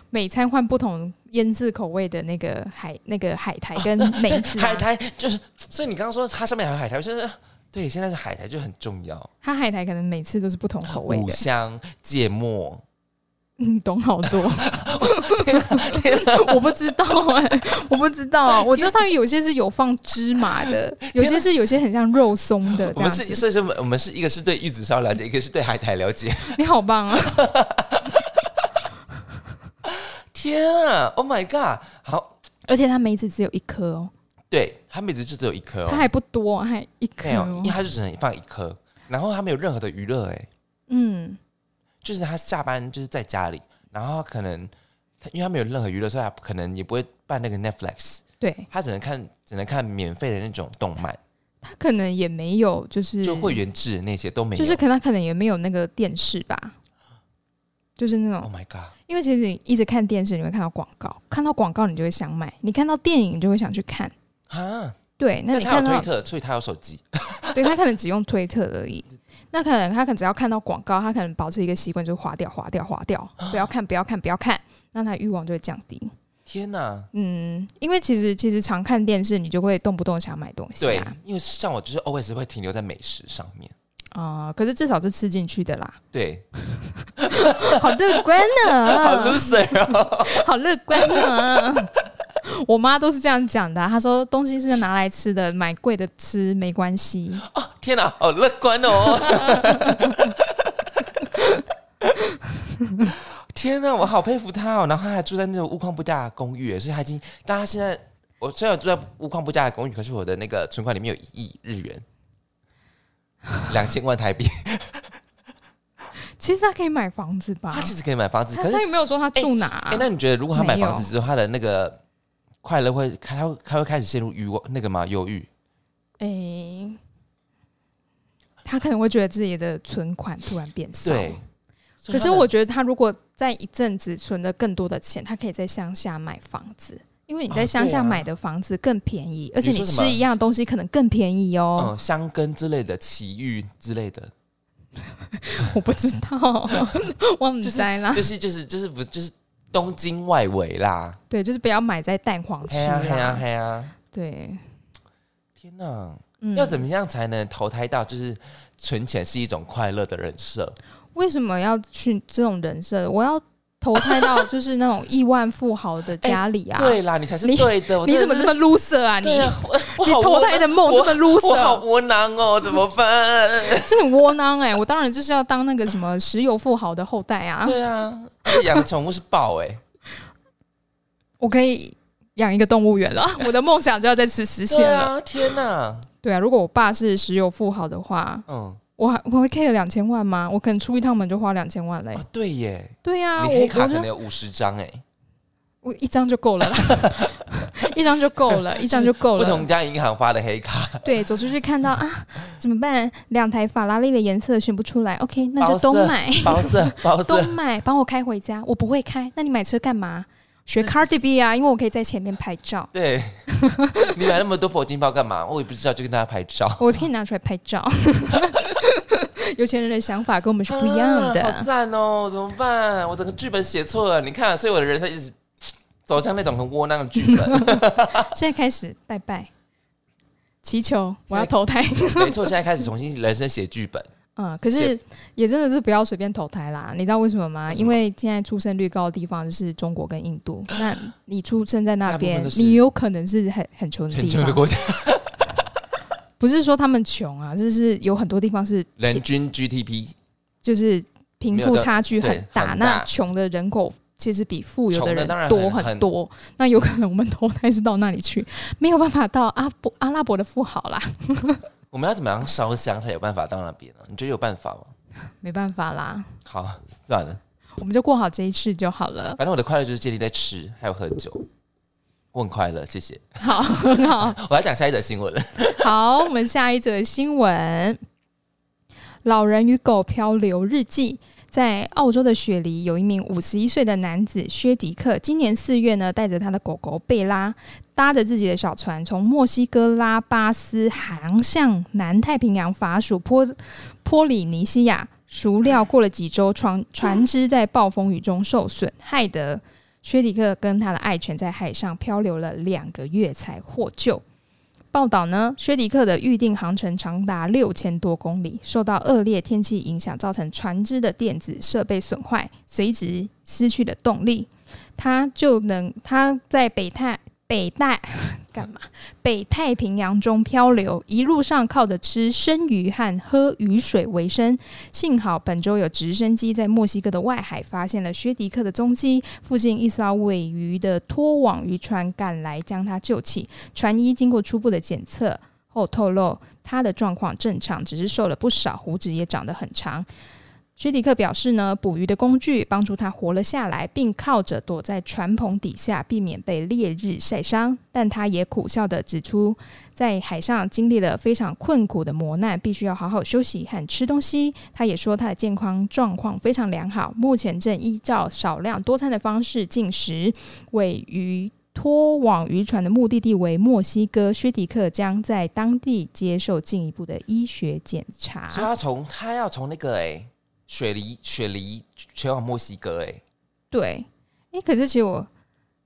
每餐换不同腌制口味的那个海那个海苔跟梅对，子、啊海苔就是，所以你刚刚说它上面还有海苔，我觉得对，现在是海苔就很重要，它海苔可能每次都是不同口味的五的，香、芥末，嗯，懂好多。*laughs* 我不知道哎、我不知道啊，我知道它有些是有放芝麻的，有些是有些很像肉松的我们是，子。所以说我们是一个是对玉子烧了解，一个是对海苔了解。你好棒啊！天啊，Oh my god！好，而且它梅子只有一颗哦，对，它梅子就只有一颗哦，它还不多，还一颗因为。它就只能放一颗，然后它没有任何的娱乐，哎，嗯，就是他下班就是在家里，然后可能他因为他没有任何娱乐，所以他可能也不会办那个 Netflix，对，他只能看只能看免费的那种动漫，他可能也没有，就是就会员制的那些都没有。就是可能他可能也没有那个电视吧，就是那种 Oh 种，my god！因为其实你一直看电视，你会看到广告，看到广告你就会想买，你看到电影你就会想去看。啊，对，那你看到推特，所以他有手机。对他可能只用推特而已。*laughs* 那可能他可能只要看到广告，他可能保持一个习惯，就是划掉、划掉、划掉，*gasps* 不要看、不要看、不要看，那他欲望就会降低。天哪！嗯，因为其实其实常看电视，你就会动不动想买东西。对，因为像我就是 always 会停留在美食上面。啊，可是至少是吃进去的啦。对，好乐观呢，好 loser 哦，好乐观呢。我妈都是这样讲的，她说东西是拿来吃的，买贵的吃没关系。哦，天哪，好乐观哦！*laughs* 天哪，我好佩服他哦！然后他还住在那种物况不佳的公寓，所以他已经，大家现在我虽然住在物况不佳的公寓，可是我的那个存款里面有一亿日元，两千万台币。其实他可以买房子吧？他其实可以买房子，可是他有没有说他住哪？哎，那你觉得如果他买房子之后，他的那个快乐会，他会他会开始陷入欲望那个吗？忧郁？哎，他可能会觉得自己的存款突然变少。对。可是我觉得他如果在一阵子存了更多的钱，他可以在乡下买房子，因为你在乡下买的房子更便宜，而且你吃一样东西可能更便宜哦。嗯，香根之类的、奇遇之类的，*laughs* 我不知道，*laughs* 忘摘啦。就是就是就是不就是东京外围啦。对，就是不要买在蛋黄区啊，黑啊黑啊。对，天哪，要怎么样才能投胎到就是存钱是一种快乐的人设？为什么要去这种人设？我要投胎到就是那种亿万富豪的家里啊！对啦，你才是对的。你怎么这么 loser 啊？你你投胎的梦这么 loser，我好窝囊哦，怎么办？这很窝囊哎！我当然就是要当那个什么石油富豪的后代啊！对啊，养的宠物是豹哎，我可以养一个动物园了。*laughs* 我的梦想就要在此实现了！天哪！对啊，如果我爸是石油富豪的话，嗯。我还我会 K 了两千万吗？我可能出一趟门就花两千万嘞。对耶，对呀，你黑卡可能有五十张哎，我一张就够了，*laughs* 一张就够了，*laughs* 一张就够了。不同家银行发的黑卡，对，走出去看到啊，怎么办？两台法拉利的颜色选不出来，OK，那就都买，包色，包色，*laughs* 都买，帮我开回家。我不会开，那你买车干嘛？学 Cardi B 啊，因为我可以在前面拍照。对，*laughs* 你买那么多铂金包干嘛？我也不知道，就跟大家拍照。我可以拿出来拍照。*laughs* 有钱人的想法跟我们是不一样的。好赞哦！怎么办？我整个剧本写错了。你看，所以我的人生一直走向那种很窝囊的剧本。*laughs* 现在开始拜拜，祈求我要投胎。没错，现在开始重新人生写剧本。嗯，可是也真的是不要随便投胎啦。你知道为什么吗？因为现在出生率高的地方就是中国跟印度。*sighs* 那你出生在那边，你有可能是很很穷的地方。国家 *laughs* 不是说他们穷啊，就是有很多地方是人均 GDP 就是贫富差距很大。那穷的人口其实比富有的人多很多。那有可能我们投胎是到那里去，没有办法到阿伯阿拉伯的富豪啦。我们要怎么样烧香才有办法到那边呢？你觉得有办法吗？*laughs* 没办法啦。好，算了，我们就过好这一次就好了。反正我的快乐就是建立在吃还有喝酒，我很快乐，谢谢。好，很 *laughs* 好。我要讲下一则新闻了。好，我们下一则新闻：老人与狗漂流日记。在澳洲的雪梨，有一名五十一岁的男子薛迪克，今年四月呢，带着他的狗狗贝拉，搭着自己的小船，从墨西哥拉巴斯航向南太平洋法属波波里尼西亚。孰料过了几周，船 *gasps* 船只在暴风雨中受损，害得薛迪克跟他的爱犬在海上漂流了两个月才获救。报道呢，薛迪克的预定航程长达六千多公里，受到恶劣天气影响，造成船只的电子设备损坏，随即失去了动力。他就能他在北太。北大干嘛？北太平洋中漂流，一路上靠着吃生鱼和喝雨水为生。幸好本周有直升机在墨西哥的外海发现了薛迪克的踪迹，附近一艘尾鱼的拖网渔船赶来将他救起。船医经过初步的检测后透露，他的状况正常，只是瘦了不少，胡子也长得很长。薛迪克表示呢，捕鱼的工具帮助他活了下来，并靠着躲在船棚底下避免被烈日晒伤。但他也苦笑的指出，在海上经历了非常困苦的磨难，必须要好好休息和吃东西。他也说他的健康状况非常良好，目前正依照少量多餐的方式进食。尾鱼拖网渔船的目的地为墨西哥，薛迪克将在当地接受进一步的医学检查。所以他从他要从那个诶。雪梨，雪梨前往墨西哥，哎，对，哎，可是其实我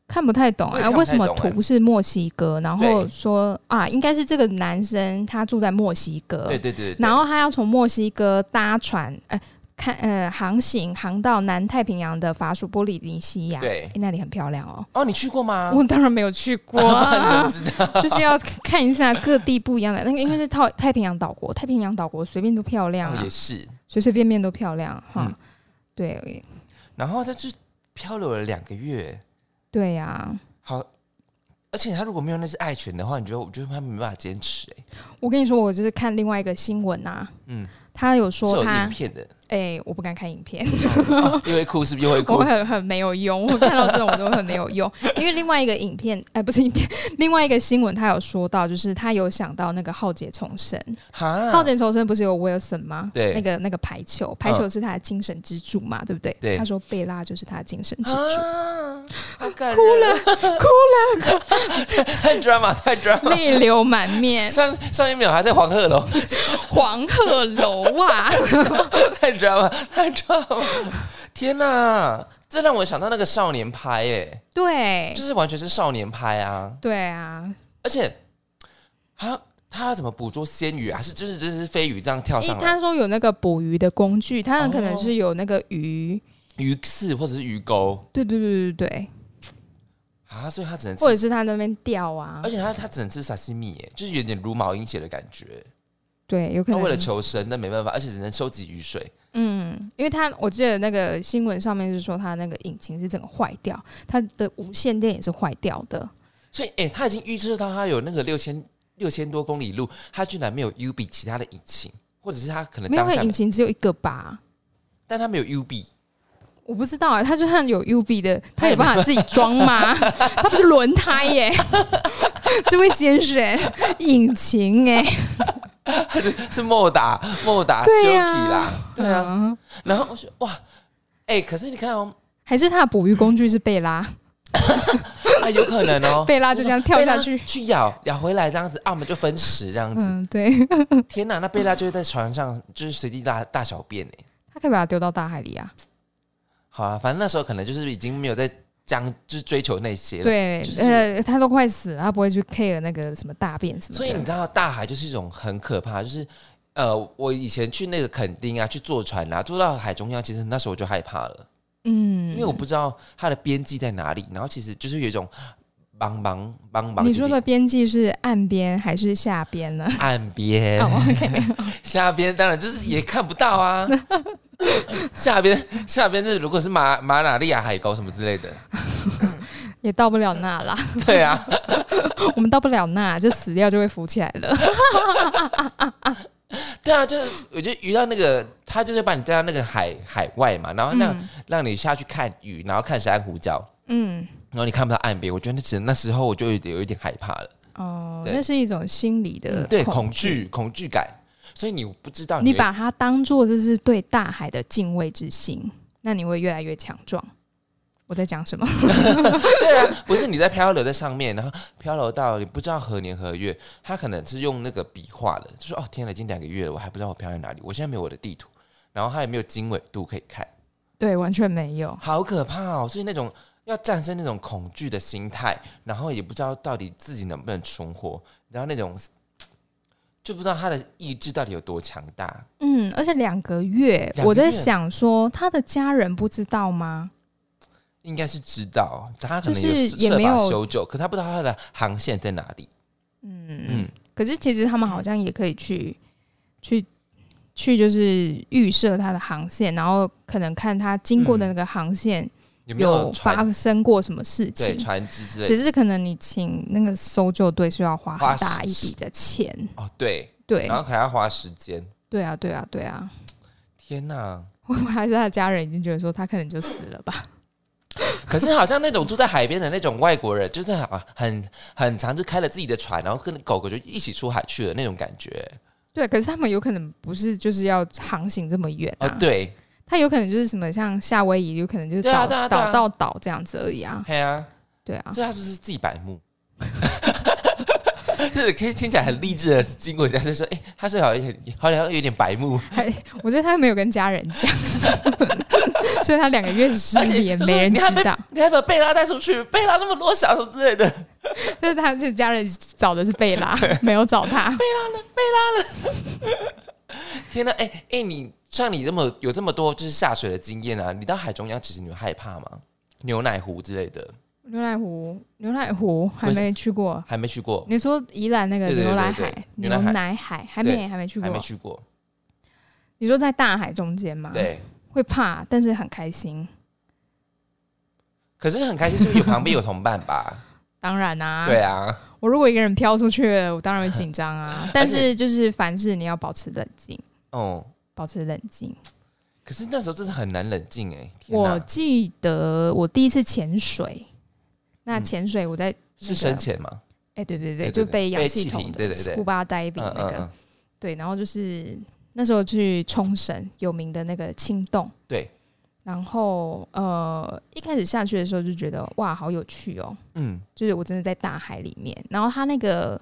看不太懂啊，为什么图是墨西哥？然后说啊，应该是这个男生他住在墨西哥，对对对对，然后他要从墨西哥搭船，呃，看呃航行航到南太平洋的法属波利尼西亚，对诶那里很漂亮哦。哦，你去过吗？*laughs* 我当然没有去过？*laughs* *laughs* 就是要看一下各地不一样的。那个因为是太太平洋岛国，太平洋岛国随便都漂亮啊哦也，是，随随便便都漂亮哈。嗯。对。然后他就漂流了两个月，对呀、好，而且他如果没有那只爱犬的话，你觉得我觉得他没办法坚持哎、我跟你说，我就是看另外一个新闻啊，嗯，他有说他影片的，哎、我不敢看影片，哦又会哭是不是？又会哭 *laughs* 我，很很没有用。*laughs* 我看到这种我都很没有用，因为另外一个影片，哎、不是影片，*laughs* 另外一个新闻，他有说到，就是他有想到那个浩劫重生。哈浩劫重生不是有 Wilson 吗？对那个那个排球，排球是他的精神支柱嘛，对不对？对他说贝拉就是他的精神支柱。啊，好感人，哭了，哭了，太 drama，太 drama。泪流满面，上 *laughs* 上一秒还在黄鹤楼，*laughs* 黄鹤楼啊！*laughs* 太 drama，太 drama。天哪，这让我想到那个少年拍，哎，对就是完全是少年拍啊！对啊，而且他他要怎么捕捉鲜鱼啊？还是就是就是飞鱼这样跳上来？为他说有那个捕鱼的工具，他很可能哦是有那个鱼，鱼刺或者是鱼钩对对对对对，啊，所以他只能吃或者是他那边掉啊而，且他他只能吃沙西米，哎，就是有点茹毛饮血的感觉。对，有可能他为了求生，那没办法，而且只能收集雨水。嗯，因为他我记得那个新闻上面是说他那个引擎是整个坏掉，他的无线电也是坏掉的。所以，哎、他已经预测到他有那个六千六千多公里路，他居然没有 U B 其他的引擎，或者是他可能没有，当下它引，擎只有一个吧？但他没有 U B，我不知道啊，他就算有 U B 的，他有办法自己装吗？*laughs* 他不是轮胎耶，*laughs* 这位先生，引擎哎，*laughs* 是莫达莫达修对呀体啦，对啊。嗯然后我说哇，哎、可是你看哦，还是他的捕鱼工具是贝拉，啊，有可能哦，贝拉就这样跳下去。去咬咬回来这样子，啊，我们就分食这样子。嗯，对，天哪，那贝拉就会在船上就是随地大大小便哎。他可以把它丢到大海里啊。好啊，反正那时候可能就是已经没有在将就是追求那些了。对，就是呃，他都快死了，他不会去 care 那个什么大便什么的。所以你知道，大海就是一种很可怕，就是呃，我以前去那个垦丁啊，去坐船啊，坐到海中央，其实那时候我就害怕了，嗯因为我不知道它的边际在哪里，然后其实就是有一种帮帮帮帮。你说的边际是岸边还是下边呢？岸边，下边当然就是也看不到啊。*laughs* 下边下边是如果是马马哪利亚海沟什么之类的，*laughs* 也到不了那啦。对啊，*laughs* 我们到不了那，就死掉就会浮起来了。对啊，就是我觉得鱼到那个，他就是把你带到那个海海外嘛，然后让、让你下去看鱼，然后看珊瑚礁，嗯，然后你看不到岸边，我觉得那只那时候我就有点有一点害怕了，哦，那是一种心理的嗯对，恐惧恐惧感，所以你不知道会你把它当做就是对大海的敬畏之心，那你会越来越强壮。我在讲什么？*laughs* 对啊，不是你在漂流在上面，然后漂流到你不知道何年何月，他可能是用那个笔画的，就说哦天哪，已经两个月了，我还不知道我漂在哪里，我现在没有我的地图，然后他也没有经纬度可以看，对，完全没有。好可怕哦！所以那种要战胜那种恐惧的心态，然后也不知道到底自己能不能存活，然后那种就不知道他的意志到底有多强大。嗯，而且两个月，我在想说，他的家人不知道吗？应该是知道，他可能是有设法也没有修救，可他不知道他的航线在哪里。嗯嗯，可是其实他们好像也可以去去去，就是预设他的航线，然后可能看他经过的那个航线有发生过什么事对情。船只之类的？只是可能你请那个搜救队是要花花很大一笔的钱，哦，对，对然后还要花时间。对啊，对啊，对啊。天哪！会不会还是他的家人已经觉得说他可能就死了吧？*laughs* 可是好像那种住在海边的那种外国人，就是很很很常就开了自己的船，然后跟狗狗就一起出海去了那种感觉。对，可是他们有可能不是就是要航行这么远哦啊，，对，他有可能就是什么像夏威夷，有可能就是对啊岛对啊对啊岛到岛这样子而已啊，嘿啊，对啊，所以他说是自己白目。*laughs* 就是可以听起来很励志的经过，人家就说，哎、他是好像好像有点白目，还我觉得他没有跟家人讲，*laughs* 所以他两个月失联，没人知道。你还把贝拉带出去？贝拉那么弱小之类的，就是他就家人找的是贝拉，没有找他。*laughs* 贝拉呢？贝拉呢？天哪！哎哎，你像你这么有这么多就是下水的经验啊，你到海中央其实你会害怕吗？牛奶湖之类的。牛奶湖，牛奶湖还没去过，还没去过。你说宜兰那个牛奶海，牛奶海还没还没去过，还没去过。你说在大海中间吗？对，会怕，但是很开心。可是很开心，是不是有旁边有同伴吧？*laughs* 当然啊，对啊。我如果一个人飘出去，我当然会紧张啊。*laughs* 但是就是凡事你要保持冷静哦，保持冷静。可是那时候真是很难冷静哎。我记得我第一次潜水。那潜水我在是深潜吗？哎，对对对，就被氧气筒的 scuba diving 那个，对，然后就是那时候去冲绳有名的那个青洞，对，然后呃一开始下去的时候就觉得哇好有趣哦，嗯，就是我真的在大海里面，然后它那个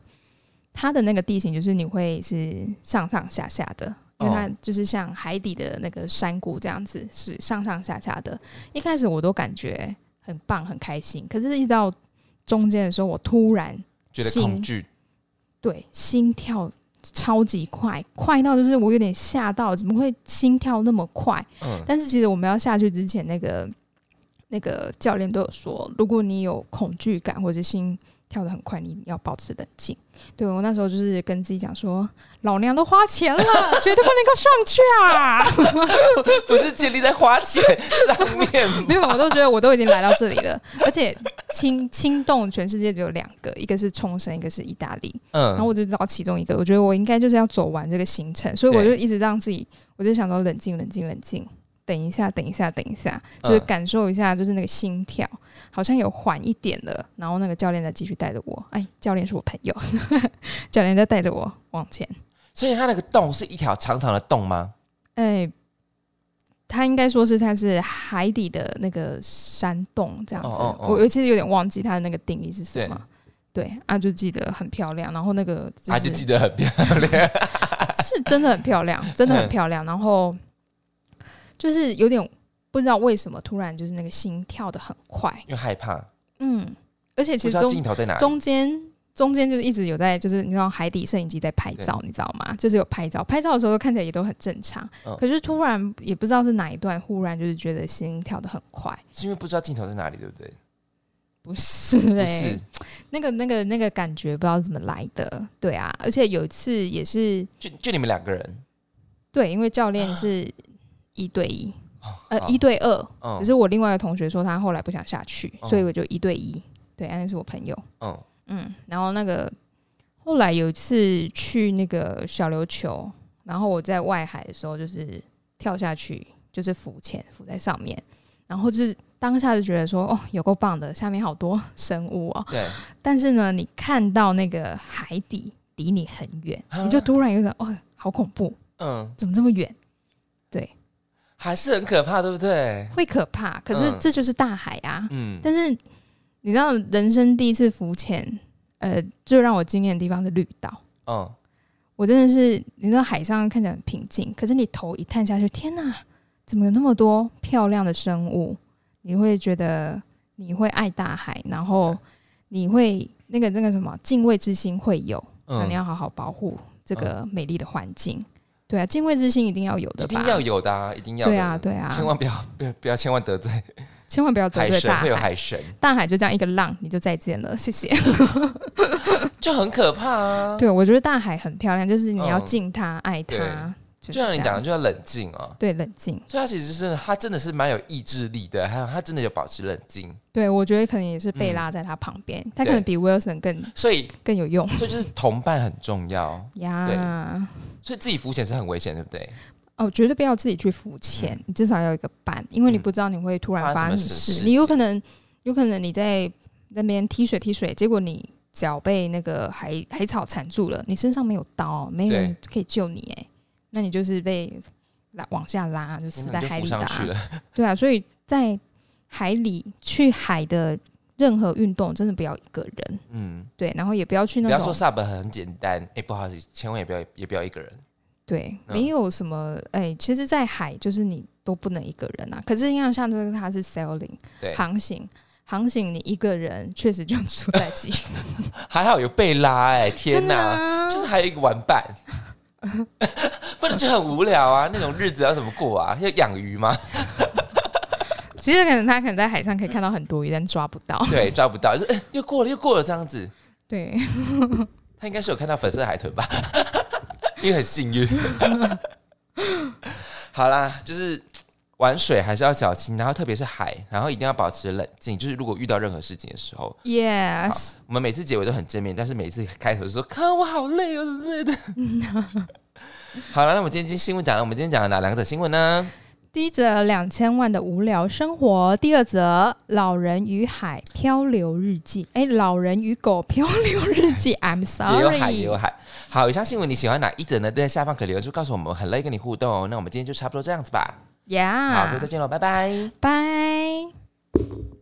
它的那个地形就是你会是上上下下的，因为它就是像海底的那个山谷这样子是上上下下的，一开始我都感觉。很棒，很开心。可是，一到中间的时候，我突然觉得恐惧，对，心跳超级快，快到就是我有点吓到，怎么会心跳那么快？嗯。但是，其实我们要下去之前，那个那个教练都有说，如果你有恐惧感或者心。跳得很快，你要保持冷静。对我那时候就是跟自己讲说，老娘都花钱了，*laughs* 绝对不能够上去啊！*laughs* 不是建立在花钱上面，*laughs* 没有，我都觉得我都已经来到这里了。而且轻轻动全世界只有两个，一个是冲绳，一个是意大利。嗯，然后我就知道其中一个，我觉得我应该就是要走完这个行程，所以我就一直让自己，我就想说冷静，冷静，冷静。等一下，等一下，等一下，就是感受一下，就是那个心跳好像有缓一点了。然后那个教练在继续带着我，哎，教练是我朋友，*laughs* 教练在带着我往前。所以他那个洞是一条长长的洞吗？哎，他应该说是它是海底的那个山洞这样子。我其实有点忘记它的那个定义是什么。对啊，就记得很漂亮。然后那个啊，就记得很漂亮，*laughs* 是真的很漂亮，真的很漂亮。然后。就是有点不知道为什么突然就是那个心跳的很快，因为害怕。嗯，而且其实镜头在哪？中间中间就是一直有在，就是你知道海底摄影机在拍照，你知道吗？就是有拍照，拍照的时候看起来也都很正常。可是突然也不知道是哪一段，忽然就是觉得心跳的很快，是因为不知道镜头在哪里，对不对？不是嘞，那个那个那个感觉不知道怎么来的。对啊，而且有一次也是，就就你们两个人。对，因为教练 *gasps* 是。一对一，呃，一对二，只是我另外一个同学说他后来不想下去，所以我就一对一。对，安是我朋友。嗯嗯，然后那个后来有一次去那个小琉球，然后我在外海的时候就是跳下去，就是浮潜，浮在上面，然后就是当下就觉得说，哦，有够棒的，下面好多生物哦。对。但是呢，你看到那个海底离你很远，你就突然有点，哦，好恐怖。嗯。怎么这么远？对。还是很可怕，对不对？会可怕，可是这就是大海啊。嗯，但是你知道，人生第一次浮潜，呃，最让我惊艳的地方是绿岛。嗯，我真的是，你知道，海上看起来很平静，可是你头一探下去，天哪，怎么有那么多漂亮的生物？你会觉得你会爱大海，然后你会那个那个什么敬畏之心会有，那你要好好保护这个美丽的环境。对啊，敬畏之心一定要有的，一定要有的，啊，一定要。对啊，对啊，千万不要，不要，不要，千万得罪，千万不要得罪大海。会有海神，大海就这样一个浪，你就再见了，谢谢。*laughs* 就很可怕啊！对，我觉得大海很漂亮，就是你要敬它、爱它。就像你讲的，就要冷静啊。对，冷静。所以他其实是他真的是蛮有意志力的，还有他真的有保持冷静。对，我觉得可能也是被拉在他旁边，他可能比 Wilson 更所以更有用。所以就是同伴很重要呀。*laughs* 所以自己浮潜是很危险，对不对？哦，绝对不要自己去浮潜，你至少要有一个伴，因为你不知道你会突然发生什么事。你有可能，有可能你在那边踢水踢水，结果你脚被那个海海草缠住了，你身上没有刀，没人可以救你，哎，那你就是被拉往下拉，就死在海里了。对啊，所以在海里去海的任何运动，真的不要一个人。嗯，对，然后也不要去那种。不要说 sub 很简单，哎，不好意思，千万也不要也不要一个人。对，没有什么哎，其实，在海就是你都不能一个人啊。可是，像像这个，它是 sailing 航行，航行你一个人确实就出在机。*laughs* 还好有贝拉哎，*laughs* 天哪，就是还有一个玩伴，*laughs* 不然就很无聊啊。那种日子要怎么过啊？要养鱼吗？其实可能他可能在海上可以看到很多鱼，但抓不到。*laughs* 对，抓不到，就是哎，又过了，又过了这样子。对，他应该是有看到粉色海豚吧？*laughs* 因为很幸运。*laughs* 好啦，就是玩水还是要小心，然后特别是海，然后一定要保持冷静。就是如果遇到任何事情的时候，Yes，我们每次结尾都很正面，但是每次开头就说“看我好累哦”之类的。好了，那我们今天新闻讲了，我们今天讲了哪两则新闻呢？第一则两千万的无聊生活，第二则老人与海漂流日记。哎，老人与狗漂流日记。I'm *laughs* sorry。也有海，也有海。好，以上新闻你喜欢哪一则呢？都在下方可留言处告诉我们，很乐意跟你互动哦。那我们今天就差不多这样子吧。Yeah。好，再见喽，拜拜。拜。